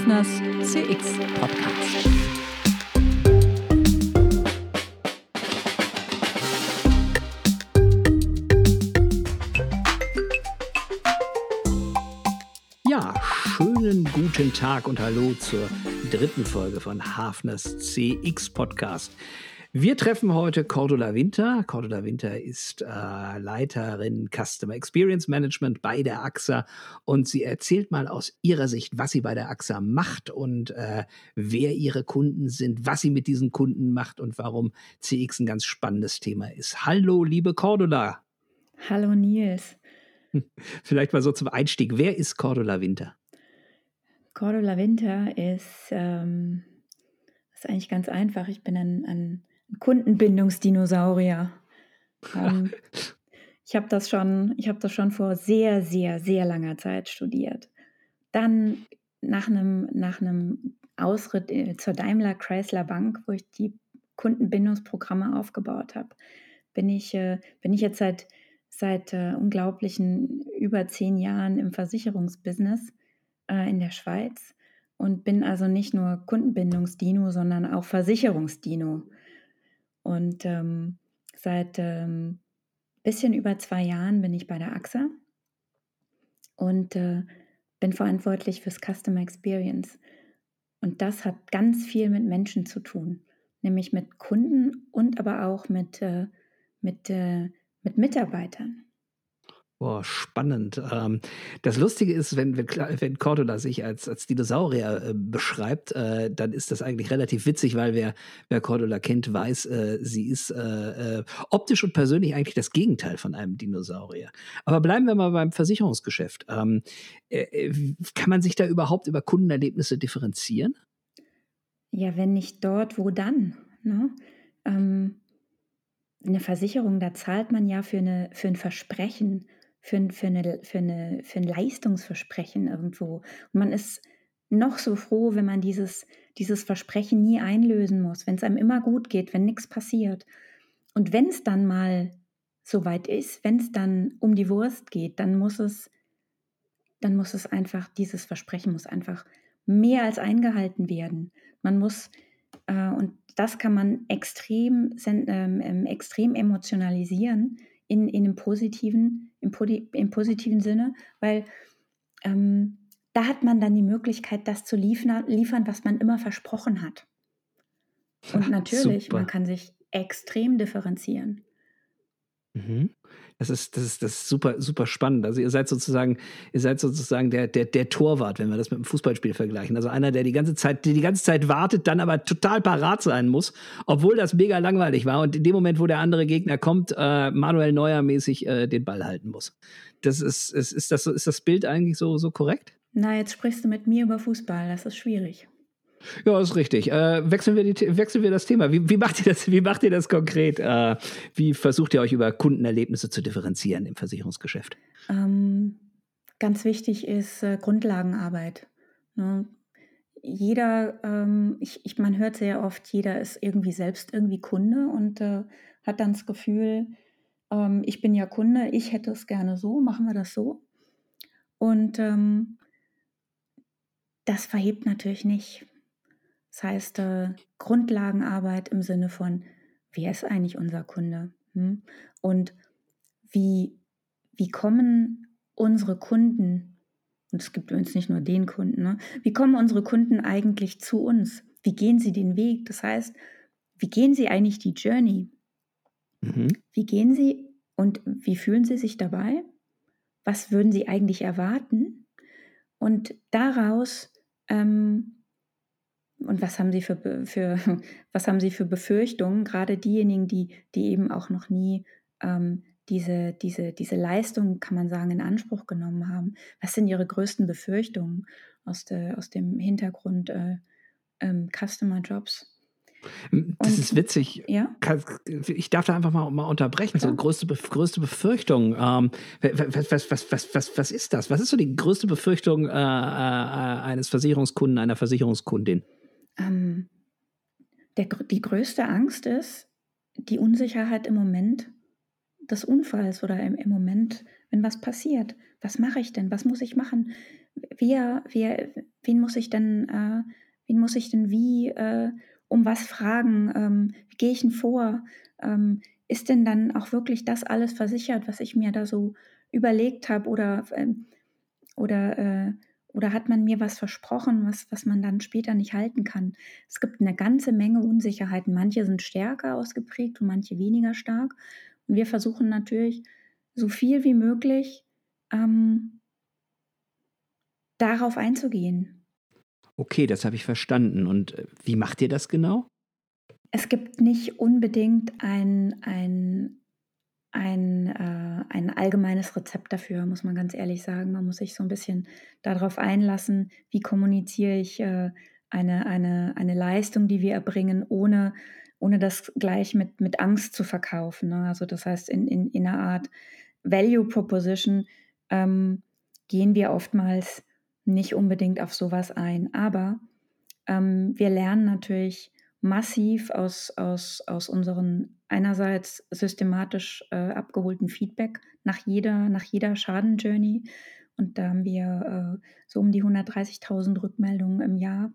Hafners CX Podcast. Ja, schönen guten Tag und hallo zur dritten Folge von Hafners CX Podcast. Wir treffen heute Cordula Winter. Cordula Winter ist äh, Leiterin Customer Experience Management bei der AXA und sie erzählt mal aus ihrer Sicht, was sie bei der AXA macht und äh, wer ihre Kunden sind, was sie mit diesen Kunden macht und warum CX ein ganz spannendes Thema ist. Hallo, liebe Cordula. Hallo Nils. Vielleicht mal so zum Einstieg. Wer ist Cordula Winter? Cordula Winter ist, ähm, ist eigentlich ganz einfach. Ich bin ein, ein Kundenbindungsdinosaurier. Ähm, ich habe das schon, ich habe das schon vor sehr, sehr, sehr langer Zeit studiert. Dann nach einem, nach einem Ausritt äh, zur Daimler Chrysler Bank, wo ich die Kundenbindungsprogramme aufgebaut habe, bin ich, äh, bin ich jetzt seit, seit äh, unglaublichen über zehn Jahren im Versicherungsbusiness äh, in der Schweiz und bin also nicht nur Kundenbindungsdino, sondern auch Versicherungsdino. Und ähm, seit ähm, bisschen über zwei Jahren bin ich bei der AXA und äh, bin verantwortlich fürs Customer Experience. Und das hat ganz viel mit Menschen zu tun, nämlich mit Kunden und aber auch mit, äh, mit, äh, mit Mitarbeitern. Boah, spannend. Ähm, das Lustige ist, wenn, wenn, wenn Cordula sich als, als Dinosaurier äh, beschreibt, äh, dann ist das eigentlich relativ witzig, weil wer, wer Cordula kennt, weiß, äh, sie ist äh, äh, optisch und persönlich eigentlich das Gegenteil von einem Dinosaurier. Aber bleiben wir mal beim Versicherungsgeschäft. Ähm, äh, kann man sich da überhaupt über Kundenerlebnisse differenzieren? Ja, wenn nicht dort, wo dann? Ne? Ähm, eine Versicherung, da zahlt man ja für, eine, für ein Versprechen für, für, eine, für, eine, für ein Leistungsversprechen irgendwo. Und man ist noch so froh, wenn man dieses, dieses Versprechen nie einlösen muss, wenn es einem immer gut geht, wenn nichts passiert. Und wenn es dann mal so weit ist, wenn es dann um die Wurst geht, dann muss es, dann muss es einfach, dieses Versprechen muss einfach mehr als eingehalten werden. Man muss, äh, und das kann man extrem, ähm, extrem emotionalisieren, in, in einem positiven, im, im positiven Sinne, weil ähm, da hat man dann die Möglichkeit, das zu liefern, liefern was man immer versprochen hat. Und natürlich, Super. man kann sich extrem differenzieren. Mhm. Das ist, das ist, das ist super, super spannend. Also ihr seid sozusagen, ihr seid sozusagen der, der, der Torwart, wenn wir das mit einem Fußballspiel vergleichen. Also einer, der die ganze Zeit, der die ganze Zeit wartet, dann aber total parat sein muss, obwohl das mega langweilig war und in dem Moment, wo der andere Gegner kommt, äh, Manuel Neuer äh, den Ball halten muss. Das ist, ist, ist, das, ist das Bild eigentlich so, so korrekt? Na, jetzt sprichst du mit mir über Fußball, das ist schwierig. Ja, ist richtig. Äh, wechseln, wir die, wechseln wir das Thema. Wie, wie, macht ihr das, wie macht ihr das konkret? Äh, wie versucht ihr euch über Kundenerlebnisse zu differenzieren im Versicherungsgeschäft? Ähm, ganz wichtig ist äh, Grundlagenarbeit. Ne? Jeder, ähm, ich, ich, man hört sehr oft, jeder ist irgendwie selbst irgendwie Kunde und äh, hat dann das Gefühl, ähm, ich bin ja Kunde, ich hätte es gerne so, machen wir das so. Und ähm, das verhebt natürlich nicht. Das heißt, äh, Grundlagenarbeit im Sinne von, wer ist eigentlich unser Kunde? Hm? Und wie, wie kommen unsere Kunden, und es gibt übrigens nicht nur den Kunden, ne? wie kommen unsere Kunden eigentlich zu uns? Wie gehen sie den Weg? Das heißt, wie gehen sie eigentlich die Journey? Mhm. Wie gehen sie und wie fühlen sie sich dabei? Was würden sie eigentlich erwarten? Und daraus ähm, und was haben Sie für, für, was haben Sie für Befürchtungen, gerade diejenigen, die, die eben auch noch nie ähm, diese, diese, diese Leistung, kann man sagen, in Anspruch genommen haben? Was sind Ihre größten Befürchtungen aus, de, aus dem Hintergrund äh, ähm, Customer Jobs? Das und, ist witzig. Ja? Ich darf da einfach mal, mal unterbrechen. Klar. So größte, größte Befürchtung. Ähm, was, was, was, was, was, was ist das? Was ist so die größte Befürchtung äh, äh, eines Versicherungskunden, einer Versicherungskundin? Ähm, der, die größte Angst ist die Unsicherheit im Moment des Unfalls oder im, im Moment, wenn was passiert. Was mache ich denn? Was muss ich machen? Wer, wer, wen muss ich denn, äh, wen muss ich denn wie, äh, um was fragen? Ähm, wie gehe ich denn vor? Ähm, ist denn dann auch wirklich das alles versichert, was ich mir da so überlegt habe? Oder, ähm, oder, äh, oder hat man mir was versprochen, was, was man dann später nicht halten kann? Es gibt eine ganze Menge Unsicherheiten. Manche sind stärker ausgeprägt und manche weniger stark. Und wir versuchen natürlich, so viel wie möglich ähm, darauf einzugehen. Okay, das habe ich verstanden. Und äh, wie macht ihr das genau? Es gibt nicht unbedingt ein, ein, ein, äh, ein allgemeines Rezept dafür, muss man ganz ehrlich sagen. Man muss sich so ein bisschen darauf einlassen, wie kommuniziere ich äh, eine, eine, eine Leistung, die wir erbringen, ohne, ohne das gleich mit, mit Angst zu verkaufen. Ne? Also das heißt, in, in, in einer Art Value Proposition ähm, gehen wir oftmals nicht unbedingt auf sowas ein. Aber ähm, wir lernen natürlich massiv aus, aus, aus unseren einerseits systematisch äh, abgeholten Feedback nach jeder, nach jeder Schadenjourney. Und da haben wir äh, so um die 130.000 Rückmeldungen im Jahr.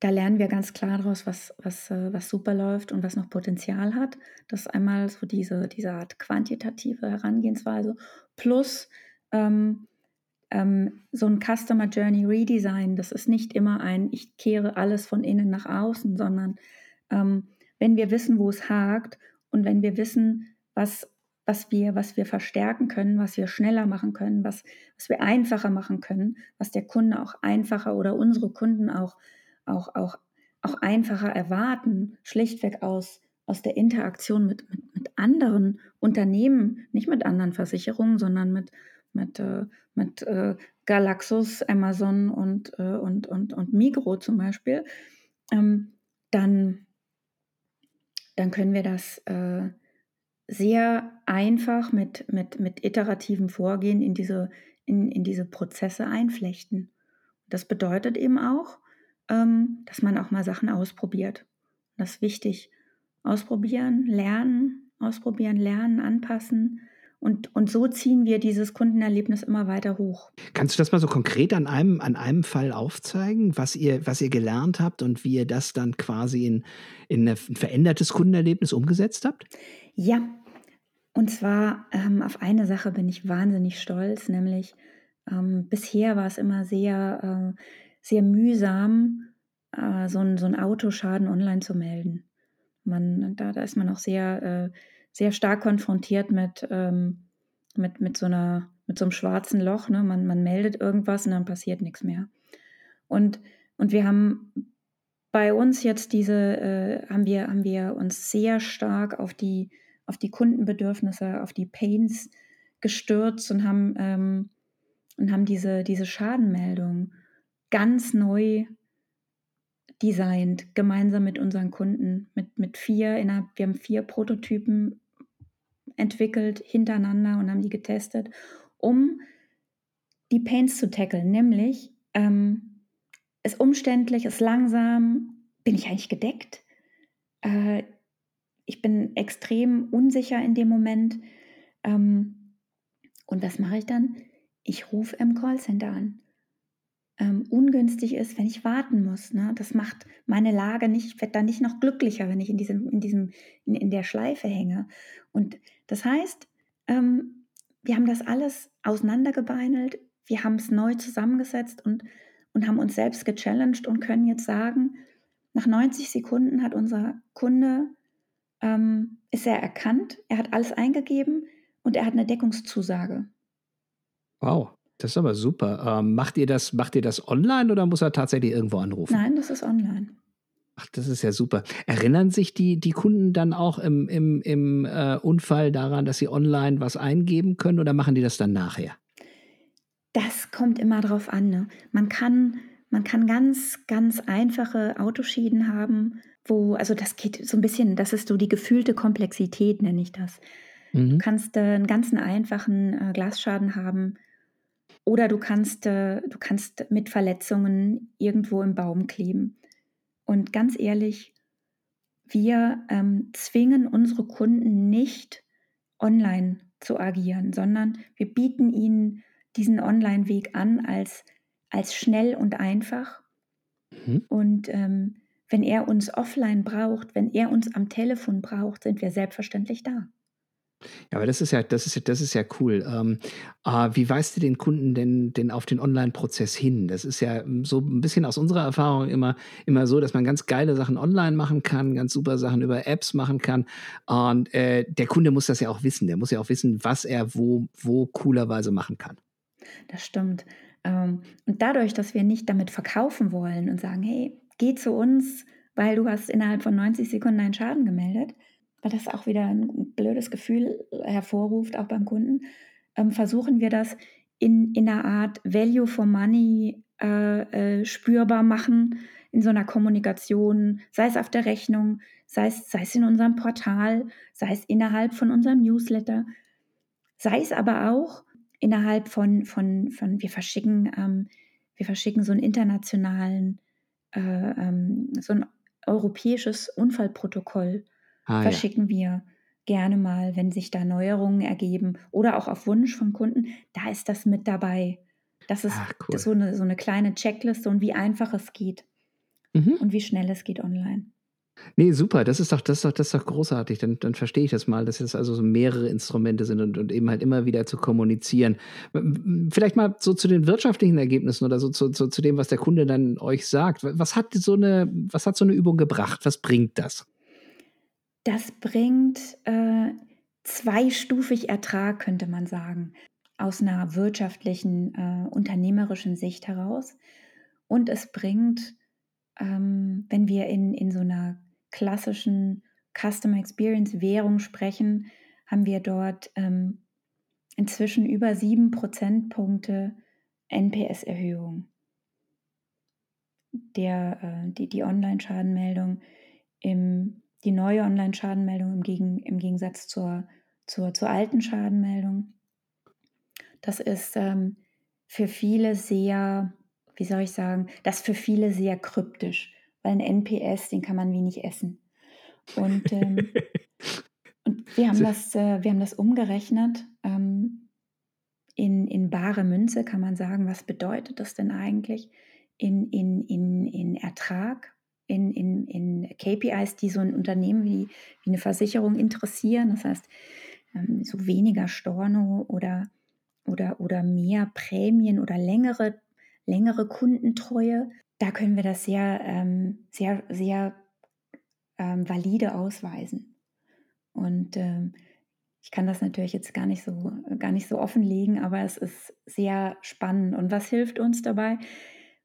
Da lernen wir ganz klar daraus, was, was, äh, was super läuft und was noch Potenzial hat. Das ist einmal so diese, diese Art quantitative Herangehensweise plus ähm, ähm, so ein Customer Journey Redesign, das ist nicht immer ein, ich kehre alles von innen nach außen, sondern ähm, wenn wir wissen, wo es hakt und wenn wir wissen, was, was, wir, was wir verstärken können, was wir schneller machen können, was, was wir einfacher machen können, was der Kunde auch einfacher oder unsere Kunden auch, auch, auch, auch einfacher erwarten, schlichtweg aus, aus der Interaktion mit, mit, mit anderen Unternehmen, nicht mit anderen Versicherungen, sondern mit, mit, äh, mit äh, Galaxus, Amazon und, äh, und, und, und Migro zum Beispiel, ähm, dann, dann können wir das äh, sehr einfach mit, mit, mit iterativem Vorgehen in diese, in, in diese Prozesse einflechten. Das bedeutet eben auch, ähm, dass man auch mal Sachen ausprobiert. Das ist wichtig. Ausprobieren, lernen, ausprobieren, lernen, anpassen und, und so ziehen wir dieses Kundenerlebnis immer weiter hoch. Kannst du das mal so konkret an einem, an einem Fall aufzeigen, was ihr, was ihr gelernt habt und wie ihr das dann quasi in, in ein verändertes Kundenerlebnis umgesetzt habt? Ja, und zwar ähm, auf eine Sache bin ich wahnsinnig stolz, nämlich ähm, bisher war es immer sehr, äh, sehr mühsam, äh, so, ein, so einen Autoschaden online zu melden. Man, da, da ist man auch sehr äh, sehr stark konfrontiert mit, ähm, mit, mit, so einer, mit so einem schwarzen Loch. Ne? Man, man meldet irgendwas und dann passiert nichts mehr. Und, und wir haben bei uns jetzt diese, äh, haben, wir, haben wir uns sehr stark auf die, auf die Kundenbedürfnisse, auf die Pains gestürzt und haben, ähm, und haben diese, diese Schadenmeldung ganz neu designt, gemeinsam mit unseren Kunden, mit, mit vier, innerhalb, wir haben vier Prototypen entwickelt hintereinander und haben die getestet, um die Pains zu tackeln, nämlich ähm, ist umständlich, ist langsam, bin ich eigentlich gedeckt? Äh, ich bin extrem unsicher in dem Moment. Ähm, und was mache ich dann? Ich rufe im Callcenter an. Ähm, ungünstig ist, wenn ich warten muss. Ne? Das macht meine Lage nicht, ich werde dann nicht noch glücklicher, wenn ich in diesem, in diesem, in, in der Schleife hänge. Und das heißt, ähm, wir haben das alles auseinandergebeinelt, wir haben es neu zusammengesetzt und, und haben uns selbst gechallenged und können jetzt sagen, nach 90 Sekunden hat unser Kunde, ähm, ist er erkannt, er hat alles eingegeben und er hat eine Deckungszusage. Wow, das ist aber super. Ähm, macht, ihr das, macht ihr das online oder muss er tatsächlich irgendwo anrufen? Nein, das ist online. Ach, das ist ja super. Erinnern sich die, die Kunden dann auch im, im, im äh, Unfall daran, dass sie online was eingeben können oder machen die das dann nachher? Das kommt immer drauf an. Ne? Man, kann, man kann ganz, ganz einfache Autoschäden haben, wo, also das geht so ein bisschen, das ist so die gefühlte Komplexität, nenne ich das. Mhm. Du kannst äh, einen ganzen einfachen äh, Glasschaden haben oder du kannst, äh, du kannst mit Verletzungen irgendwo im Baum kleben. Und ganz ehrlich, wir ähm, zwingen unsere Kunden nicht online zu agieren, sondern wir bieten ihnen diesen Online-Weg an als, als schnell und einfach. Mhm. Und ähm, wenn er uns offline braucht, wenn er uns am Telefon braucht, sind wir selbstverständlich da. Ja, aber das ist ja, das ist, das ist ja cool. Ähm, äh, wie weist du den Kunden denn, denn auf den Online-Prozess hin? Das ist ja so ein bisschen aus unserer Erfahrung immer, immer so, dass man ganz geile Sachen online machen kann, ganz super Sachen über Apps machen kann. Und äh, der Kunde muss das ja auch wissen. Der muss ja auch wissen, was er wo, wo coolerweise machen kann. Das stimmt. Ähm, und dadurch, dass wir nicht damit verkaufen wollen und sagen, hey, geh zu uns, weil du hast innerhalb von 90 Sekunden einen Schaden gemeldet, weil das auch wieder ein blödes Gefühl hervorruft, auch beim Kunden, ähm, versuchen wir das in, in einer Art Value for Money äh, äh, spürbar machen, in so einer Kommunikation, sei es auf der Rechnung, sei es, sei es in unserem Portal, sei es innerhalb von unserem Newsletter, sei es aber auch innerhalb von, von, von wir verschicken, ähm, wir verschicken so einen internationalen äh, ähm, so ein europäisches Unfallprotokoll ah, verschicken ja. wir gerne mal, wenn sich da Neuerungen ergeben oder auch auf Wunsch von Kunden. Da ist das mit dabei. Das ist, Ach, cool. das so, eine, so eine kleine Checkliste und wie einfach es geht mhm. und wie schnell es geht online. Nee, super. Das ist doch, das ist doch, das ist doch großartig. Dann, dann verstehe ich das mal, dass es also so mehrere Instrumente sind und, und eben halt immer wieder zu kommunizieren. Vielleicht mal so zu den wirtschaftlichen Ergebnissen oder so zu, zu, zu dem, was der Kunde dann euch sagt. Was hat so eine, was hat so eine Übung gebracht? Was bringt das? Das bringt äh, zweistufig Ertrag, könnte man sagen, aus einer wirtschaftlichen, äh, unternehmerischen Sicht heraus. Und es bringt, ähm, wenn wir in, in so einer klassischen Customer Experience Währung sprechen, haben wir dort ähm, inzwischen über sieben Prozentpunkte NPS-Erhöhung. Der, äh, die, die Online-Schadenmeldung, im, die neue Online-Schadenmeldung im, Gegen, im Gegensatz zur, zur, zur alten Schadenmeldung. Das ist ähm, für viele sehr, wie soll ich sagen, das für viele sehr kryptisch weil ein NPS, den kann man wenig essen. Und, ähm, und wir, haben das, äh, wir haben das umgerechnet. Ähm, in, in bare Münze kann man sagen, was bedeutet das denn eigentlich in, in, in, in Ertrag, in, in, in KPIs, die so ein Unternehmen wie, wie eine Versicherung interessieren. Das heißt, ähm, so weniger Storno oder, oder, oder mehr Prämien oder längere, längere Kundentreue da können wir das sehr, ähm, sehr, sehr ähm, valide ausweisen. Und ähm, ich kann das natürlich jetzt gar nicht so, gar nicht so offenlegen, aber es ist sehr spannend. Und was hilft uns dabei?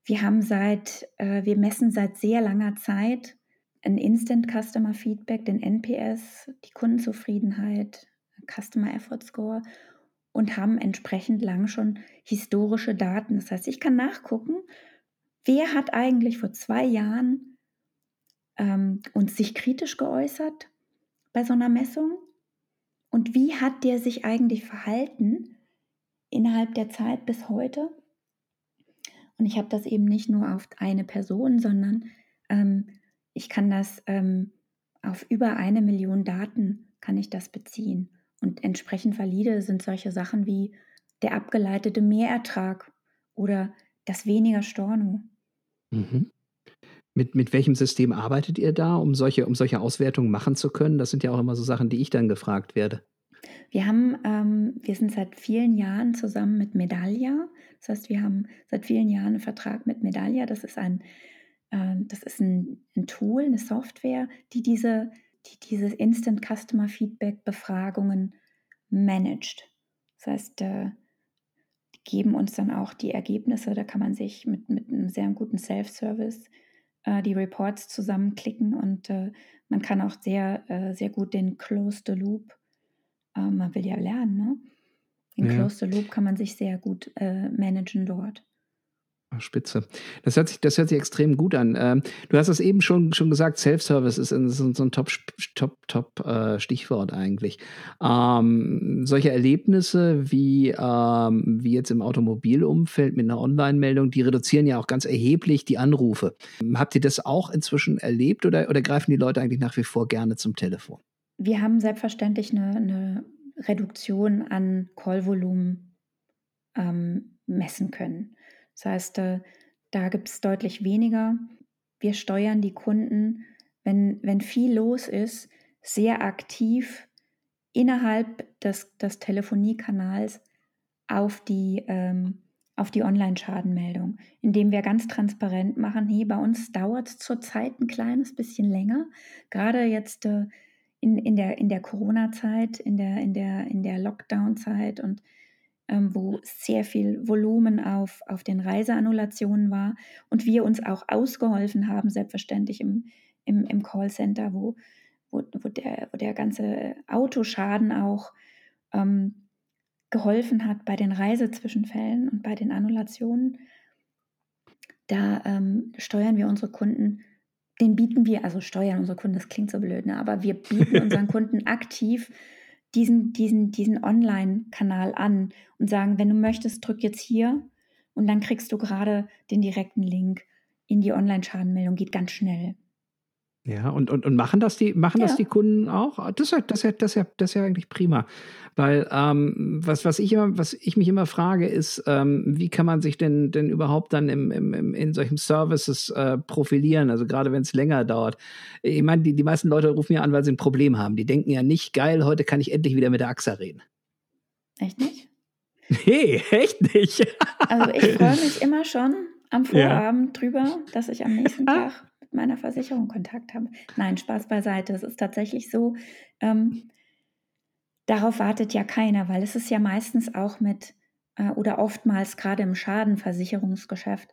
Wir haben seit, äh, wir messen seit sehr langer Zeit ein Instant Customer Feedback, den NPS, die Kundenzufriedenheit, Customer Effort Score und haben entsprechend lang schon historische Daten. Das heißt, ich kann nachgucken, Wer hat eigentlich vor zwei Jahren ähm, uns sich kritisch geäußert bei so einer Messung? Und wie hat der sich eigentlich verhalten innerhalb der Zeit bis heute? Und ich habe das eben nicht nur auf eine Person, sondern ähm, ich kann das ähm, auf über eine Million Daten kann ich das beziehen. Und entsprechend valide sind solche Sachen wie der abgeleitete Mehrertrag oder das weniger Storno. Mhm. Mit, mit welchem System arbeitet ihr da, um solche, um solche Auswertungen machen zu können? Das sind ja auch immer so Sachen, die ich dann gefragt werde. Wir haben, ähm, wir sind seit vielen Jahren zusammen mit Medallia. Das heißt, wir haben seit vielen Jahren einen Vertrag mit Medallia. Das ist ein, äh, das ist ein, ein, Tool, eine Software, die diese, die dieses Instant Customer Feedback Befragungen managt. Das heißt, äh, geben uns dann auch die Ergebnisse. Da kann man sich mit, mit einem sehr guten Self-Service äh, die Reports zusammenklicken und äh, man kann auch sehr, äh, sehr gut den Close the Loop, äh, man will ja lernen, ne? Den ja. Loop kann man sich sehr gut äh, managen dort. Spitze. Das hört sich, das hört sich extrem gut an. Ähm, du hast es eben schon, schon gesagt, Self-Service ist, ein, so ein Top, Top, Top äh, Stichwort eigentlich. Ähm, solche Erlebnisse wie, ähm, wie jetzt im Automobilumfeld mit einer Online-Meldung, die reduzieren ja auch ganz erheblich die Anrufe. Habt ihr das auch inzwischen erlebt oder, oder greifen die Leute eigentlich nach wie vor gerne zum Telefon? Wir haben selbstverständlich eine, eine Reduktion an Callvolumen ähm, messen können. Das heißt, äh, da gibt es deutlich weniger. Wir steuern die Kunden, wenn, wenn viel los ist, sehr aktiv innerhalb des, des Telefoniekanals auf die, ähm, die Online-Schadenmeldung, indem wir ganz transparent machen, hey, bei uns dauert es zurzeit ein kleines bisschen länger, gerade jetzt äh, in, in der, in der Corona-Zeit, in der, in der, in der Lockdown-Zeit und ähm, wo sehr viel Volumen auf, auf den Reiseannulationen war und wir uns auch ausgeholfen haben, selbstverständlich im, im, im Callcenter, wo, wo, wo, der, wo der ganze Autoschaden auch ähm, geholfen hat bei den Reisezwischenfällen und bei den Annulationen. Da ähm, steuern wir unsere Kunden, den bieten wir, also steuern unsere Kunden, das klingt so blöd, ne? aber wir bieten unseren Kunden aktiv diesen, diesen, diesen Online-Kanal an und sagen, wenn du möchtest, drück jetzt hier und dann kriegst du gerade den direkten Link in die Online-Schadenmeldung, geht ganz schnell. Ja, und, und, und machen das die, machen ja. das die Kunden auch? Das ist ja, das ist ja, das ist ja, das ist ja eigentlich prima. Weil ähm, was, was, ich immer, was ich mich immer frage, ist, ähm, wie kann man sich denn, denn überhaupt dann im, im, in solchen Services äh, profilieren? Also gerade wenn es länger dauert. Ich meine, die, die meisten Leute rufen ja an, weil sie ein Problem haben. Die denken ja nicht, geil, heute kann ich endlich wieder mit der AXA reden. Echt nicht? Nee, echt nicht. also ich freue mich immer schon am Vorabend ja. drüber, dass ich am nächsten Tag mit meiner Versicherung Kontakt habe. Nein, Spaß beiseite. Es ist tatsächlich so, ähm, darauf wartet ja keiner, weil es ist ja meistens auch mit äh, oder oftmals gerade im Schadenversicherungsgeschäft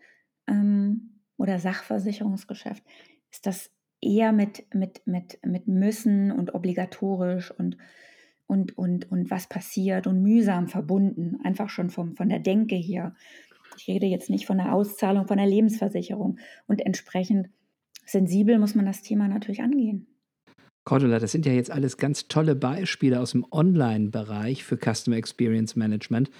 ähm, oder Sachversicherungsgeschäft ist das eher mit, mit, mit, mit müssen und obligatorisch und, und, und, und was passiert und mühsam verbunden, einfach schon vom, von der Denke hier. Ich rede jetzt nicht von der Auszahlung, von der Lebensversicherung. Und entsprechend sensibel muss man das Thema natürlich angehen. Cordula, das sind ja jetzt alles ganz tolle Beispiele aus dem Online-Bereich für Customer Experience Management.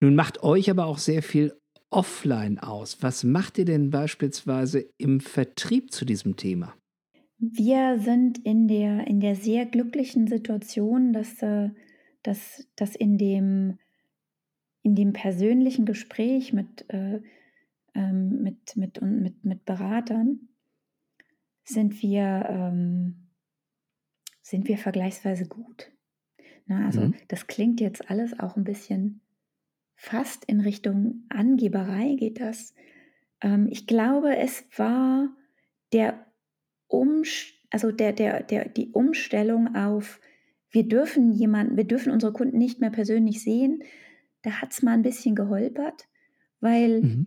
Nun macht euch aber auch sehr viel offline aus. Was macht ihr denn beispielsweise im Vertrieb zu diesem Thema? Wir sind in der, in der sehr glücklichen Situation, dass, äh, dass, dass in, dem, in dem persönlichen Gespräch mit, äh, ähm, mit, mit, mit, mit Beratern sind wir, ähm, sind wir vergleichsweise gut. Na, also mhm. das klingt jetzt alles auch ein bisschen fast in Richtung Angeberei geht das. Ähm, ich glaube, es war der Umst also der, der, der, die Umstellung auf, wir dürfen jemanden, wir dürfen unsere Kunden nicht mehr persönlich sehen, da hat es mal ein bisschen geholpert, weil mhm.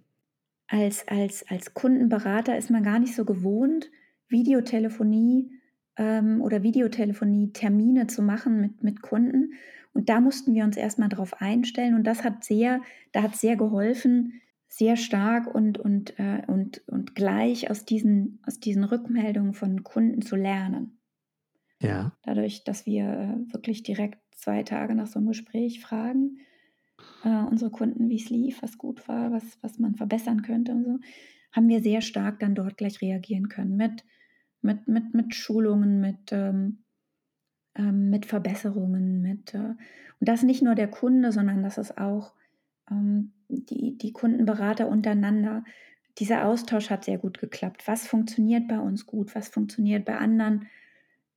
als, als, als Kundenberater ist man gar nicht so gewohnt, Videotelefonie ähm, oder Videotelefonie-Termine zu machen mit, mit Kunden. Und da mussten wir uns erstmal drauf einstellen. Und das hat sehr, da hat sehr geholfen, sehr stark und, und, äh, und, und gleich aus diesen, aus diesen Rückmeldungen von Kunden zu lernen. Ja. Dadurch, dass wir äh, wirklich direkt zwei Tage nach so einem Gespräch fragen, äh, unsere Kunden, wie es lief, was gut war, was, was man verbessern könnte und so, haben wir sehr stark dann dort gleich reagieren können mit mit, mit, mit Schulungen, mit, ähm, ähm, mit Verbesserungen, mit äh, und das nicht nur der Kunde, sondern das ist auch ähm, die, die Kundenberater untereinander. Dieser Austausch hat sehr gut geklappt. Was funktioniert bei uns gut, was funktioniert bei anderen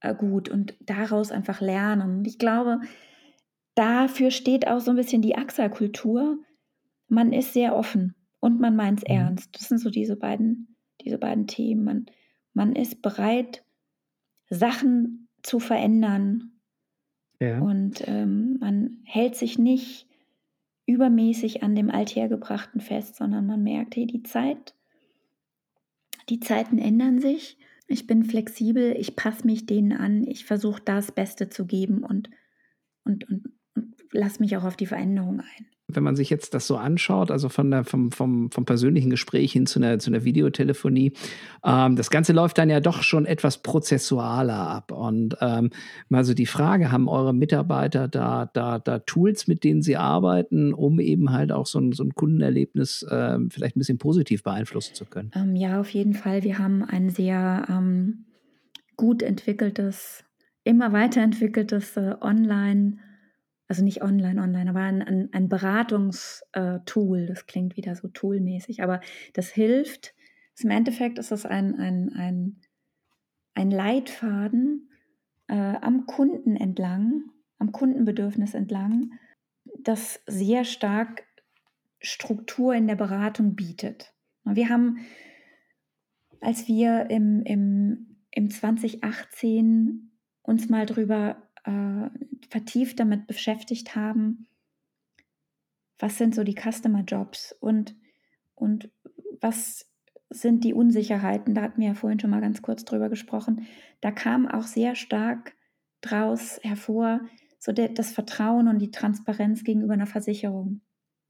äh, gut und daraus einfach lernen. Und ich glaube, dafür steht auch so ein bisschen die AXA-Kultur. Man ist sehr offen und man meint es mhm. ernst. Das sind so diese beiden, diese beiden Themen. Man, man ist bereit, Sachen zu verändern. Ja. Und ähm, man hält sich nicht übermäßig an dem Althergebrachten fest, sondern man merkt, hey, die Zeit, die Zeiten ändern sich. Ich bin flexibel, ich passe mich denen an, ich versuche das Beste zu geben und, und, und, und lass mich auch auf die Veränderung ein wenn man sich jetzt das so anschaut, also von der, vom, vom, vom persönlichen Gespräch hin zu einer, zu einer Videotelefonie, ähm, das Ganze läuft dann ja doch schon etwas prozessualer ab. Und ähm, mal so die Frage, haben eure Mitarbeiter da, da, da Tools, mit denen sie arbeiten, um eben halt auch so ein, so ein Kundenerlebnis äh, vielleicht ein bisschen positiv beeinflussen zu können? Ähm, ja, auf jeden Fall. Wir haben ein sehr ähm, gut entwickeltes, immer weiterentwickeltes äh, Online- also nicht online, online, aber ein, ein, ein Beratungstool. Das klingt wieder so toolmäßig, aber das hilft. Im Endeffekt ist das ein, ein, ein, ein Leitfaden äh, am Kunden entlang, am Kundenbedürfnis entlang, das sehr stark Struktur in der Beratung bietet. Wir haben, als wir im, im, im 2018 uns mal drüber äh, vertieft damit beschäftigt haben, was sind so die Customer Jobs und, und was sind die Unsicherheiten, da hatten wir ja vorhin schon mal ganz kurz drüber gesprochen, da kam auch sehr stark draus hervor, so der, das Vertrauen und die Transparenz gegenüber einer Versicherung.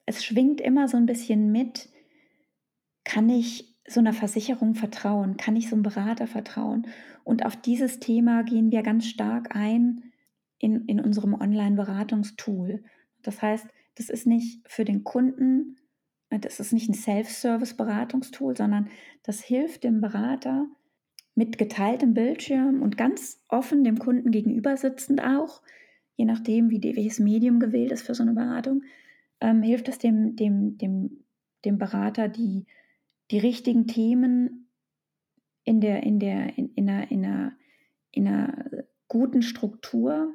Es schwingt immer so ein bisschen mit, kann ich so einer Versicherung vertrauen? Kann ich so einem Berater vertrauen? Und auf dieses Thema gehen wir ganz stark ein in, in unserem Online-Beratungstool. Das heißt, das ist nicht für den Kunden, äh, das ist nicht ein Self-Service-Beratungstool, sondern das hilft dem Berater mit geteiltem Bildschirm und ganz offen dem Kunden gegenüber sitzend auch, je nachdem, wie welches Medium gewählt ist für so eine Beratung, ähm, hilft es dem, dem, dem, dem Berater, die, die richtigen Themen in, der, in, der, in, in, einer, in, einer, in einer guten Struktur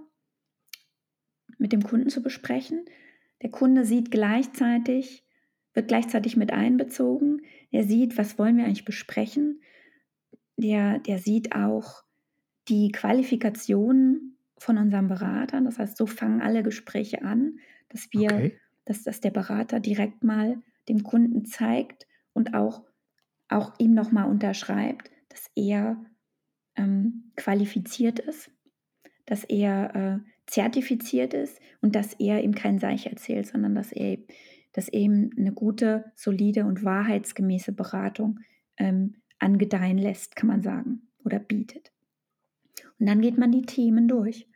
mit dem Kunden zu besprechen. Der Kunde sieht gleichzeitig, wird gleichzeitig mit einbezogen. Er sieht, was wollen wir eigentlich besprechen. Der, der sieht auch die Qualifikationen von unseren Beratern. Das heißt, so fangen alle Gespräche an, dass wir, okay. dass, dass der Berater direkt mal dem Kunden zeigt und auch, auch ihm nochmal unterschreibt, dass er ähm, qualifiziert ist, dass er äh, zertifiziert ist und dass er ihm kein Seich erzählt, sondern dass er, dass er ihm eine gute, solide und wahrheitsgemäße Beratung ähm, angedeihen lässt, kann man sagen, oder bietet. Und dann geht man die Themen durch.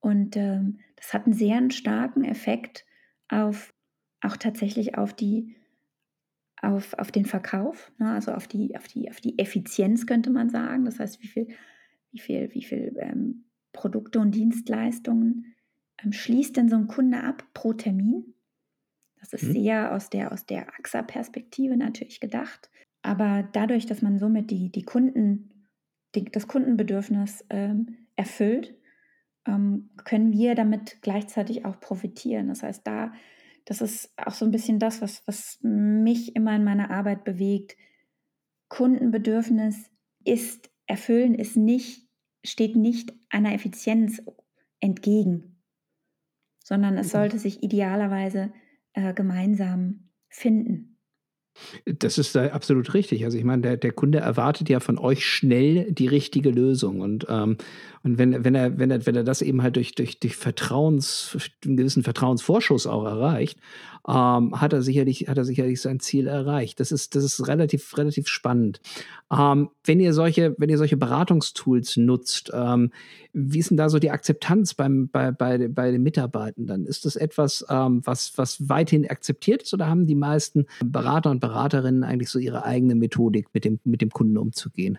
Und ähm, das hat einen sehr starken Effekt auf, auch tatsächlich auf die, auf, auf den Verkauf, ne? also auf die, auf, die, auf die Effizienz könnte man sagen. Das heißt, wie viel, wie viel, wie viel ähm, Produkte und Dienstleistungen ähm, schließt denn so ein Kunde ab pro Termin? Das ist mhm. sehr aus der, aus der AXA-Perspektive natürlich gedacht. Aber dadurch, dass man somit die, die Kunden, die, das Kundenbedürfnis ähm, erfüllt, ähm, können wir damit gleichzeitig auch profitieren. Das heißt, da, das ist auch so ein bisschen das, was, was mich immer in meiner Arbeit bewegt. Kundenbedürfnis ist erfüllen, ist nicht steht nicht einer Effizienz entgegen, sondern es mhm. sollte sich idealerweise äh, gemeinsam finden. Das ist absolut richtig. Also ich meine, der, der Kunde erwartet ja von euch schnell die richtige Lösung. Und, ähm, und wenn, wenn, er, wenn, er, wenn er das eben halt durch, durch, durch Vertrauens, einen gewissen Vertrauensvorschuss auch erreicht, ähm, hat, er sicherlich, hat er sicherlich sein Ziel erreicht. Das ist, das ist relativ, relativ spannend. Ähm, wenn, ihr solche, wenn ihr solche Beratungstools nutzt, ähm, wie ist denn da so die Akzeptanz beim, bei, bei, bei den Mitarbeitenden? Ist das etwas, ähm, was, was weithin akzeptiert ist oder haben die meisten Berater und Beraterinnen eigentlich so ihre eigene Methodik, mit dem, mit dem Kunden umzugehen?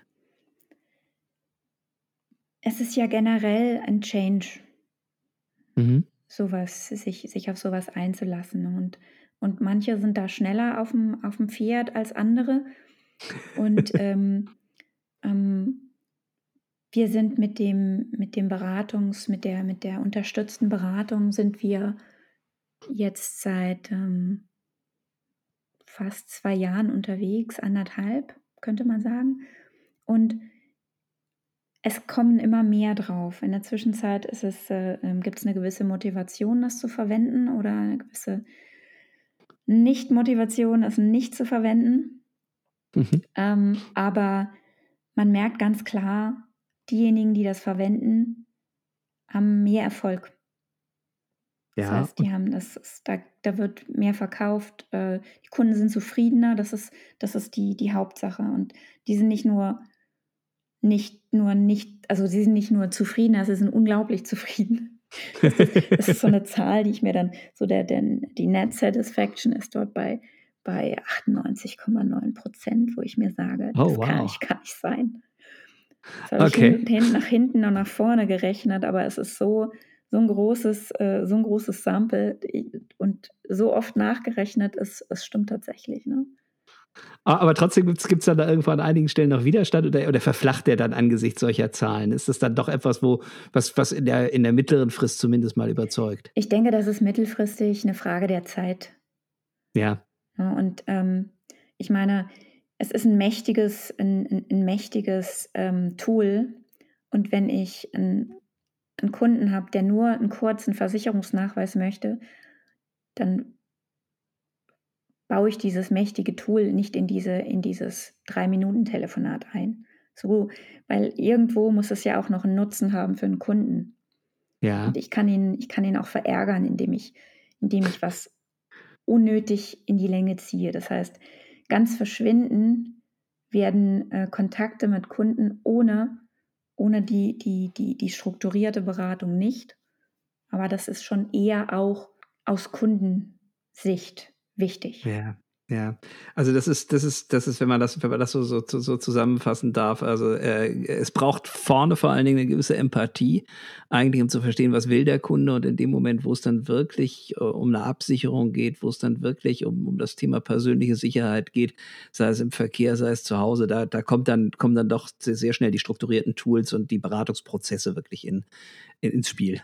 Es ist ja generell ein Change. Mhm sowas, sich, sich auf sowas einzulassen. Und, und manche sind da schneller auf dem, auf dem Pferd als andere. Und ähm, ähm, wir sind mit dem, mit dem Beratungs-, mit der, mit der unterstützten Beratung sind wir jetzt seit ähm, fast zwei Jahren unterwegs, anderthalb, könnte man sagen. Und es kommen immer mehr drauf. In der Zwischenzeit ist es, äh, ähm, gibt es eine gewisse Motivation, das zu verwenden oder eine gewisse Nicht-Motivation, es nicht zu verwenden. Mhm. Ähm, aber man merkt ganz klar, diejenigen, die das verwenden, haben mehr Erfolg. Das ja. heißt, die haben das, da, da wird mehr verkauft, äh, die Kunden sind zufriedener, das ist, das ist die, die Hauptsache. Und die sind nicht nur nicht nur nicht, also sie sind nicht nur zufrieden, also sie sind unglaublich zufrieden. Das ist, das ist so eine Zahl, die ich mir dann, so der, der die Net Satisfaction ist dort bei, bei 98,9 Prozent, wo ich mir sage, oh, das wow. kann nicht gar nicht sein. Das habe okay. ich hin, nach hinten und nach vorne gerechnet, aber es ist so, so ein großes, äh, so ein großes Sample und so oft nachgerechnet, es, es stimmt tatsächlich. Ne? Aber trotzdem gibt es dann da irgendwo an einigen Stellen noch Widerstand oder, oder verflacht der dann angesichts solcher Zahlen? Ist das dann doch etwas, wo, was, was in, der, in der mittleren Frist zumindest mal überzeugt? Ich denke, das ist mittelfristig eine Frage der Zeit. Ja. ja und ähm, ich meine, es ist ein mächtiges, ein, ein, mächtiges ähm, Tool. Und wenn ich einen, einen Kunden habe, der nur einen kurzen Versicherungsnachweis möchte, dann baue ich dieses mächtige Tool nicht in, diese, in dieses Drei-Minuten-Telefonat ein. So, weil irgendwo muss es ja auch noch einen Nutzen haben für einen Kunden. Ja. Und ich kann ihn, ich kann ihn auch verärgern, indem ich, indem ich was unnötig in die Länge ziehe. Das heißt, ganz verschwinden werden äh, Kontakte mit Kunden ohne, ohne die, die, die, die strukturierte Beratung nicht. Aber das ist schon eher auch aus Kundensicht wichtig. Ja. Ja, also das ist, das ist, das ist, wenn man das, wenn man das so, so, so zusammenfassen darf. Also äh, es braucht vorne vor allen Dingen eine gewisse Empathie, eigentlich um zu verstehen, was will der Kunde und in dem Moment, wo es dann wirklich äh, um eine Absicherung geht, wo es dann wirklich um, um das Thema persönliche Sicherheit geht, sei es im Verkehr, sei es zu Hause, da, da kommt dann, kommen dann doch sehr, sehr schnell die strukturierten Tools und die Beratungsprozesse wirklich in, in ins Spiel.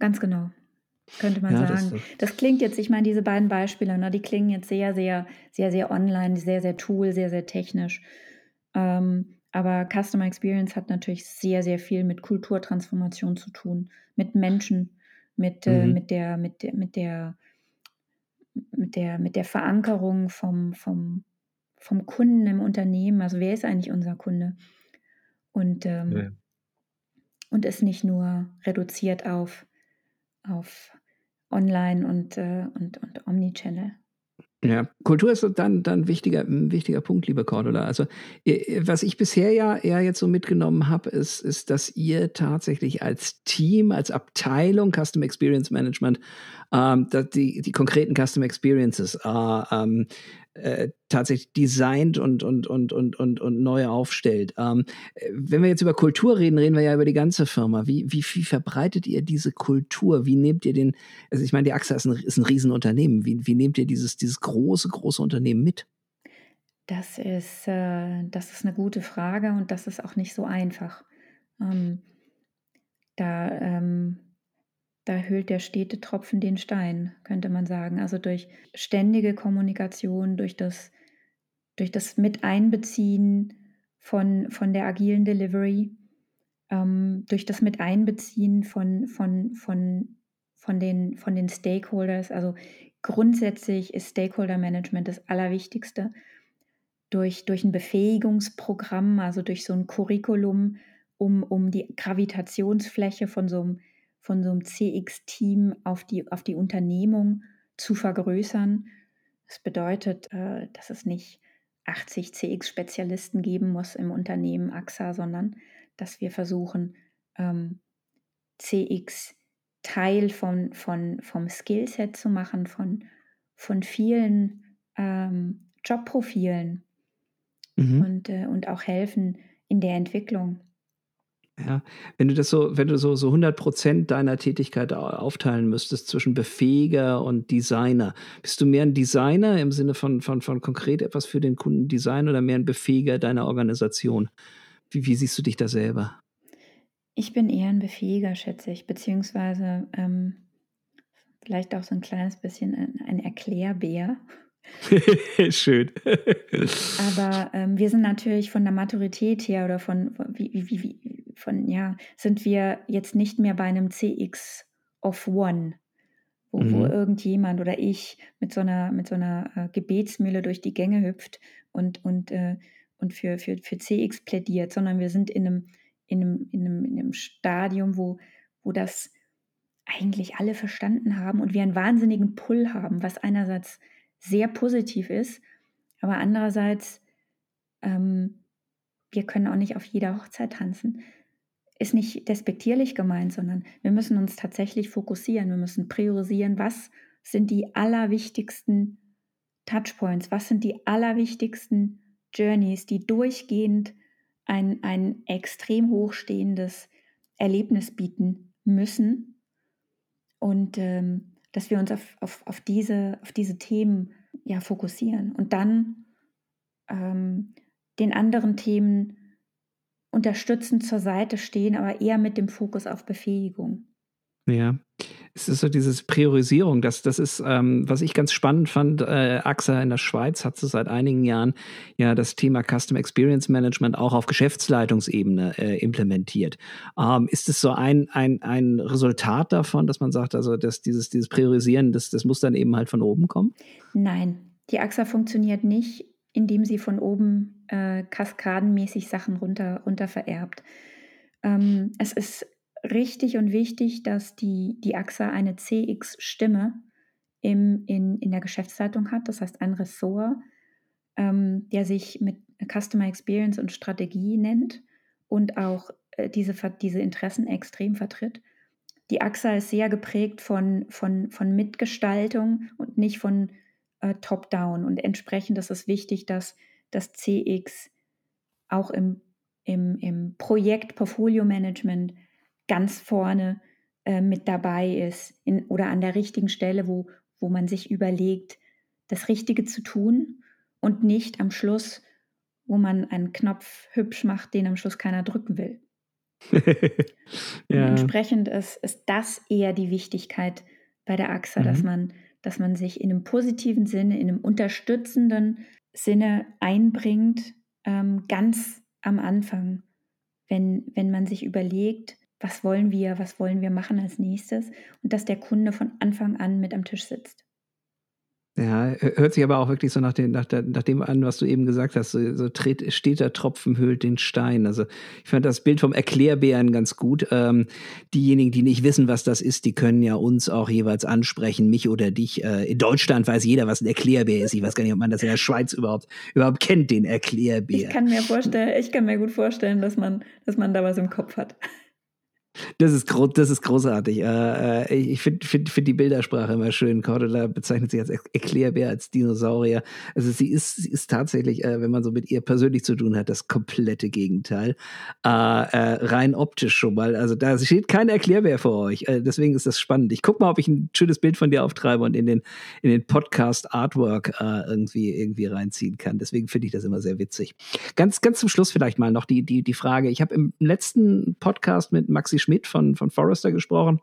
Ganz genau könnte man ja, sagen. Das, das, klingt jetzt, ich meine, diese beiden Beispiele, ne, die klingen jetzt sehr, sehr, sehr, sehr online, sehr, sehr tool, sehr, sehr technisch. Ähm, aber Customer Experience hat natürlich sehr, sehr viel mit Kulturtransformation zu tun, mit Menschen, mit, äh, mhm. äh, mit, der, mit, der, mit, der, mit, der, mit der Verankerung vom, vom, vom Kunden im Unternehmen. Also wer ist eigentlich unser Kunde? Und, ähm, ja. und ist nicht nur reduziert auf auf Online und, äh, und, und Omnichannel. Ja, Kultur ist dann, dann wichtiger, ein wichtiger Punkt, liebe Cordula. Also, was ich bisher ja eher jetzt so mitgenommen habe, ist, ist, dass ihr tatsächlich als Team, als Abteilung Custom Experience Management ähm, die, die konkreten Custom Experiences äh, ähm, äh, tatsächlich designt und, und, und, und, und, und neu aufstellt. Ähm, wenn wir jetzt über Kultur reden, reden wir ja über die ganze Firma. Wie, wie, wie verbreitet ihr diese Kultur? Wie nehmt ihr den, also ich meine, die AXA ist ein, ist ein Riesenunternehmen. Wie, wie nehmt ihr dieses, dieses große, große Unternehmen mit? Das ist, äh, das ist eine gute Frage und das ist auch nicht so einfach. Ähm, da ähm, da hüllt der stete Tropfen den Stein, könnte man sagen. Also durch ständige Kommunikation, durch das, durch das Miteinbeziehen von, von der agilen Delivery, ähm, durch das Miteinbeziehen von, von, von, von, den, von den Stakeholders. Also grundsätzlich ist Stakeholder Management das Allerwichtigste. Durch, durch ein Befähigungsprogramm, also durch so ein Curriculum, um, um die Gravitationsfläche von so einem von so einem CX-Team auf die, auf die Unternehmung zu vergrößern. Das bedeutet, äh, dass es nicht 80 CX-Spezialisten geben muss im Unternehmen AXA, sondern dass wir versuchen, ähm, CX Teil von, von, vom Skillset zu machen, von, von vielen ähm, Jobprofilen mhm. und, äh, und auch helfen in der Entwicklung. Ja, wenn du das so, wenn du so, so 100 Prozent deiner Tätigkeit aufteilen müsstest zwischen Befähiger und Designer, bist du mehr ein Designer im Sinne von, von, von konkret etwas für den Kunden Design oder mehr ein Befähiger deiner Organisation? Wie, wie siehst du dich da selber? Ich bin eher ein Befähiger, schätze ich, beziehungsweise ähm, vielleicht auch so ein kleines bisschen ein, ein Erklärbär. Schön. Aber ähm, wir sind natürlich von der Maturität her oder von, wie, wie, wie, von, ja, sind wir jetzt nicht mehr bei einem CX of One, wo, mhm. wo irgendjemand oder ich mit so einer, mit so einer äh, Gebetsmühle durch die Gänge hüpft und, und, äh, und für, für, für CX plädiert, sondern wir sind in einem, in einem, in einem, in einem Stadium, wo, wo das eigentlich alle verstanden haben und wir einen wahnsinnigen Pull haben, was einerseits sehr positiv ist, aber andererseits, ähm, wir können auch nicht auf jeder Hochzeit tanzen. Ist nicht despektierlich gemeint, sondern wir müssen uns tatsächlich fokussieren. Wir müssen priorisieren, was sind die allerwichtigsten Touchpoints, was sind die allerwichtigsten Journeys, die durchgehend ein, ein extrem hochstehendes Erlebnis bieten müssen. und ähm, dass wir uns auf, auf, auf, diese, auf diese Themen ja, fokussieren und dann ähm, den anderen Themen unterstützend zur Seite stehen, aber eher mit dem Fokus auf Befähigung. Ja, es ist so dieses Priorisierung, das, das ist, ähm, was ich ganz spannend fand, äh, AXA in der Schweiz hat so seit einigen Jahren ja das Thema Custom Experience Management auch auf Geschäftsleitungsebene äh, implementiert. Ähm, ist es so ein, ein, ein Resultat davon, dass man sagt, also dass dieses, dieses Priorisieren, das, das muss dann eben halt von oben kommen? Nein, die AXA funktioniert nicht, indem sie von oben äh, kaskadenmäßig Sachen runter, runter vererbt. Ähm, es ist richtig und wichtig, dass die, die AXA eine CX-Stimme in, in der Geschäftsleitung hat, das heißt ein Ressort, ähm, der sich mit Customer Experience und Strategie nennt und auch äh, diese, diese Interessen extrem vertritt. Die AXA ist sehr geprägt von, von, von Mitgestaltung und nicht von äh, Top-Down. Und entsprechend ist es wichtig, dass das CX auch im, im, im Projekt Portfolio Management ganz vorne äh, mit dabei ist in, oder an der richtigen Stelle, wo, wo man sich überlegt, das Richtige zu tun und nicht am Schluss, wo man einen Knopf hübsch macht, den am Schluss keiner drücken will. ja. Entsprechend ist, ist das eher die Wichtigkeit bei der AXA, mhm. dass, man, dass man sich in einem positiven Sinne, in einem unterstützenden Sinne einbringt, ähm, ganz am Anfang, wenn, wenn man sich überlegt, was wollen wir, was wollen wir machen als nächstes und dass der Kunde von Anfang an mit am Tisch sitzt. Ja, hört sich aber auch wirklich so nach, den, nach, der, nach dem an, was du eben gesagt hast. So, so tritt, steter Tropfen höhlt den Stein. Also ich fand das Bild vom Erklärbären ganz gut. Ähm, diejenigen, die nicht wissen, was das ist, die können ja uns auch jeweils ansprechen, mich oder dich. Äh, in Deutschland weiß jeder, was ein Erklärbär ist. Ich weiß gar nicht, ob man das in der Schweiz überhaupt, überhaupt kennt, den Erklärbär. Ich kann mir vorstellen, ich kann mir gut vorstellen, dass man, dass man da was im Kopf hat. Das ist, gro das ist großartig. Äh, äh ich finde find, find die Bildersprache immer schön. Cordula bezeichnet sich als Erklärbär, als Dinosaurier. Also sie ist, sie ist tatsächlich, äh, wenn man so mit ihr persönlich zu tun hat, das komplette Gegenteil. Äh, äh rein optisch schon mal. Also da steht kein Erklärbär vor euch. Äh, deswegen ist das spannend. Ich gucke mal, ob ich ein schönes Bild von dir auftreibe und in den, in den Podcast Artwork irgendwie, irgendwie reinziehen kann. Deswegen finde ich das immer sehr witzig. Ganz, ganz zum Schluss vielleicht mal noch die, die, die Frage. Ich habe im letzten Podcast mit Maxi Schmidt von, von Forrester gesprochen,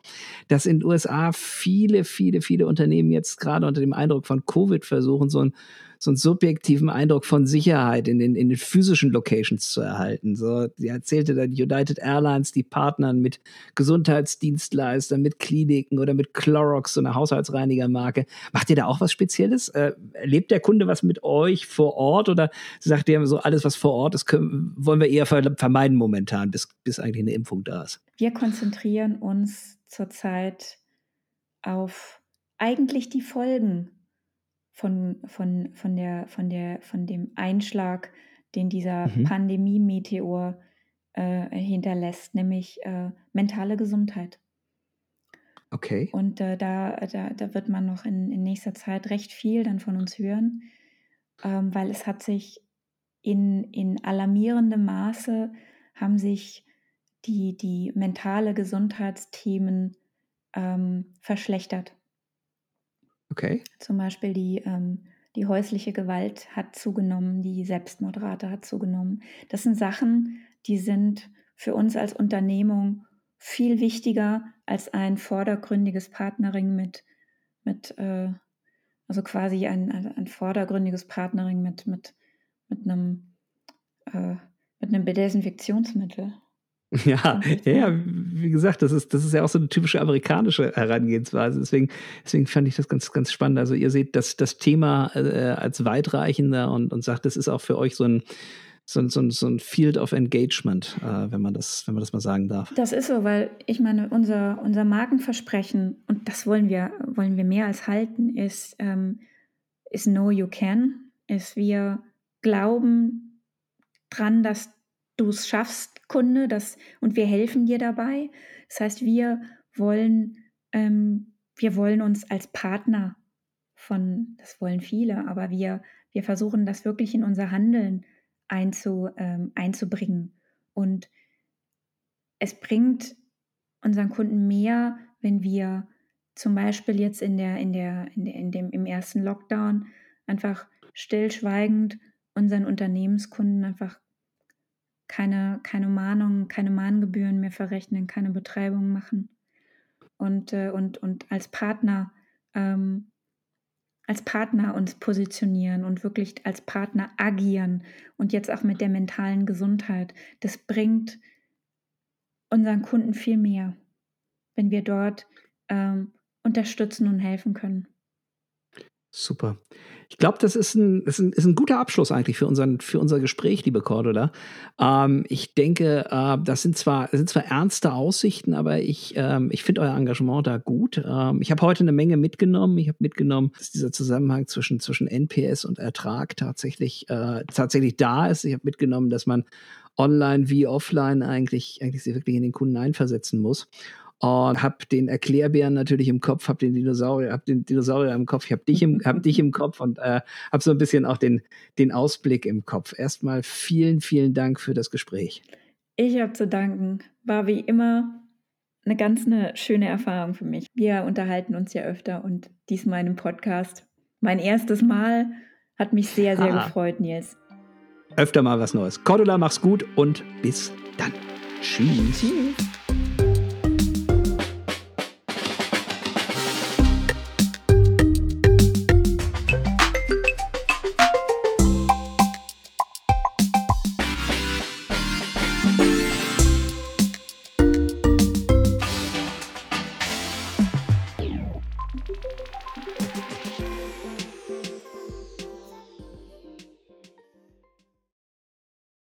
dass in den USA viele, viele, viele Unternehmen jetzt gerade unter dem Eindruck von Covid versuchen, so ein so einen subjektiven Eindruck von Sicherheit in den, in den physischen Locations zu erhalten. So, die erzählte dann United Airlines, die partnern mit Gesundheitsdienstleistern, mit Kliniken oder mit Clorox, so einer Haushaltsreinigermarke. Macht ihr da auch was Spezielles? Äh, erlebt der Kunde was mit euch vor Ort oder sagt ihr so, alles, was vor Ort ist, können, wollen wir eher vermeiden momentan, bis, bis eigentlich eine Impfung da ist? Wir konzentrieren uns zurzeit auf eigentlich die Folgen von, von, von, der, von, der, von dem Einschlag, den dieser mhm. Pandemie-Meteor äh, hinterlässt, nämlich äh, mentale Gesundheit. Okay. Und äh, da, da, da wird man noch in, in nächster Zeit recht viel dann von uns hören, ähm, weil es hat sich in, in alarmierendem Maße haben sich die, die mentale Gesundheitsthemen ähm, verschlechtert. Okay. Zum Beispiel die, ähm, die häusliche Gewalt hat zugenommen, die Selbstmordrate hat zugenommen. Das sind Sachen, die sind für uns als Unternehmung viel wichtiger als ein vordergründiges Partnering mit, mit äh, also quasi ein, ein, vordergründiges Partnering mit, mit, mit einem, äh, mit einem Desinfektionsmittel. Ja, ja, wie gesagt, das ist, das ist ja auch so eine typische amerikanische Herangehensweise. Deswegen, deswegen fand ich das ganz, ganz spannend. Also ihr seht das, das Thema äh, als weitreichender und, und sagt, das ist auch für euch so ein, so ein, so ein, so ein Field of Engagement, äh, wenn, man das, wenn man das mal sagen darf. Das ist so, weil ich meine, unser, unser Markenversprechen, und das wollen wir, wollen wir mehr als halten, ist, ähm, ist Know You Can, ist wir glauben dran, dass du es schaffst, Kunde, das, und wir helfen dir dabei. Das heißt, wir wollen, ähm, wir wollen uns als Partner von, das wollen viele, aber wir, wir versuchen das wirklich in unser Handeln einzu, ähm, einzubringen. Und es bringt unseren Kunden mehr, wenn wir zum Beispiel jetzt in der, in der, in der, in dem, im ersten Lockdown einfach stillschweigend unseren Unternehmenskunden einfach keine, keine Mahnungen, keine Mahngebühren mehr verrechnen, keine Betreibung machen und, äh, und, und als Partner ähm, als Partner uns positionieren und wirklich als Partner agieren und jetzt auch mit der mentalen Gesundheit. Das bringt unseren Kunden viel mehr, wenn wir dort ähm, unterstützen und helfen können. Super. Ich glaube, das ist ein, ist, ein, ist ein guter Abschluss eigentlich für, unseren, für unser Gespräch, liebe Cordula. Ähm, ich denke, äh, das sind zwar, sind zwar ernste Aussichten, aber ich, ähm, ich finde euer Engagement da gut. Ähm, ich habe heute eine Menge mitgenommen. Ich habe mitgenommen, dass dieser Zusammenhang zwischen, zwischen NPS und Ertrag tatsächlich, äh, tatsächlich da ist. Ich habe mitgenommen, dass man online wie offline eigentlich, eigentlich sich wirklich in den Kunden einversetzen muss und habe den Erklärbären natürlich im Kopf, habe den Dinosaurier, habe den Dinosaurier im Kopf, ich habe dich im, hab dich im Kopf und äh, habe so ein bisschen auch den, den Ausblick im Kopf. Erstmal vielen, vielen Dank für das Gespräch. Ich habe zu danken. War wie immer eine ganz eine schöne Erfahrung für mich. Wir unterhalten uns ja öfter und diesmal in einem Podcast. Mein erstes Mal hat mich sehr, sehr ah. gefreut, Nils. Öfter mal was Neues. Cordula, mach's gut und bis dann. Tschüss. Tschüss.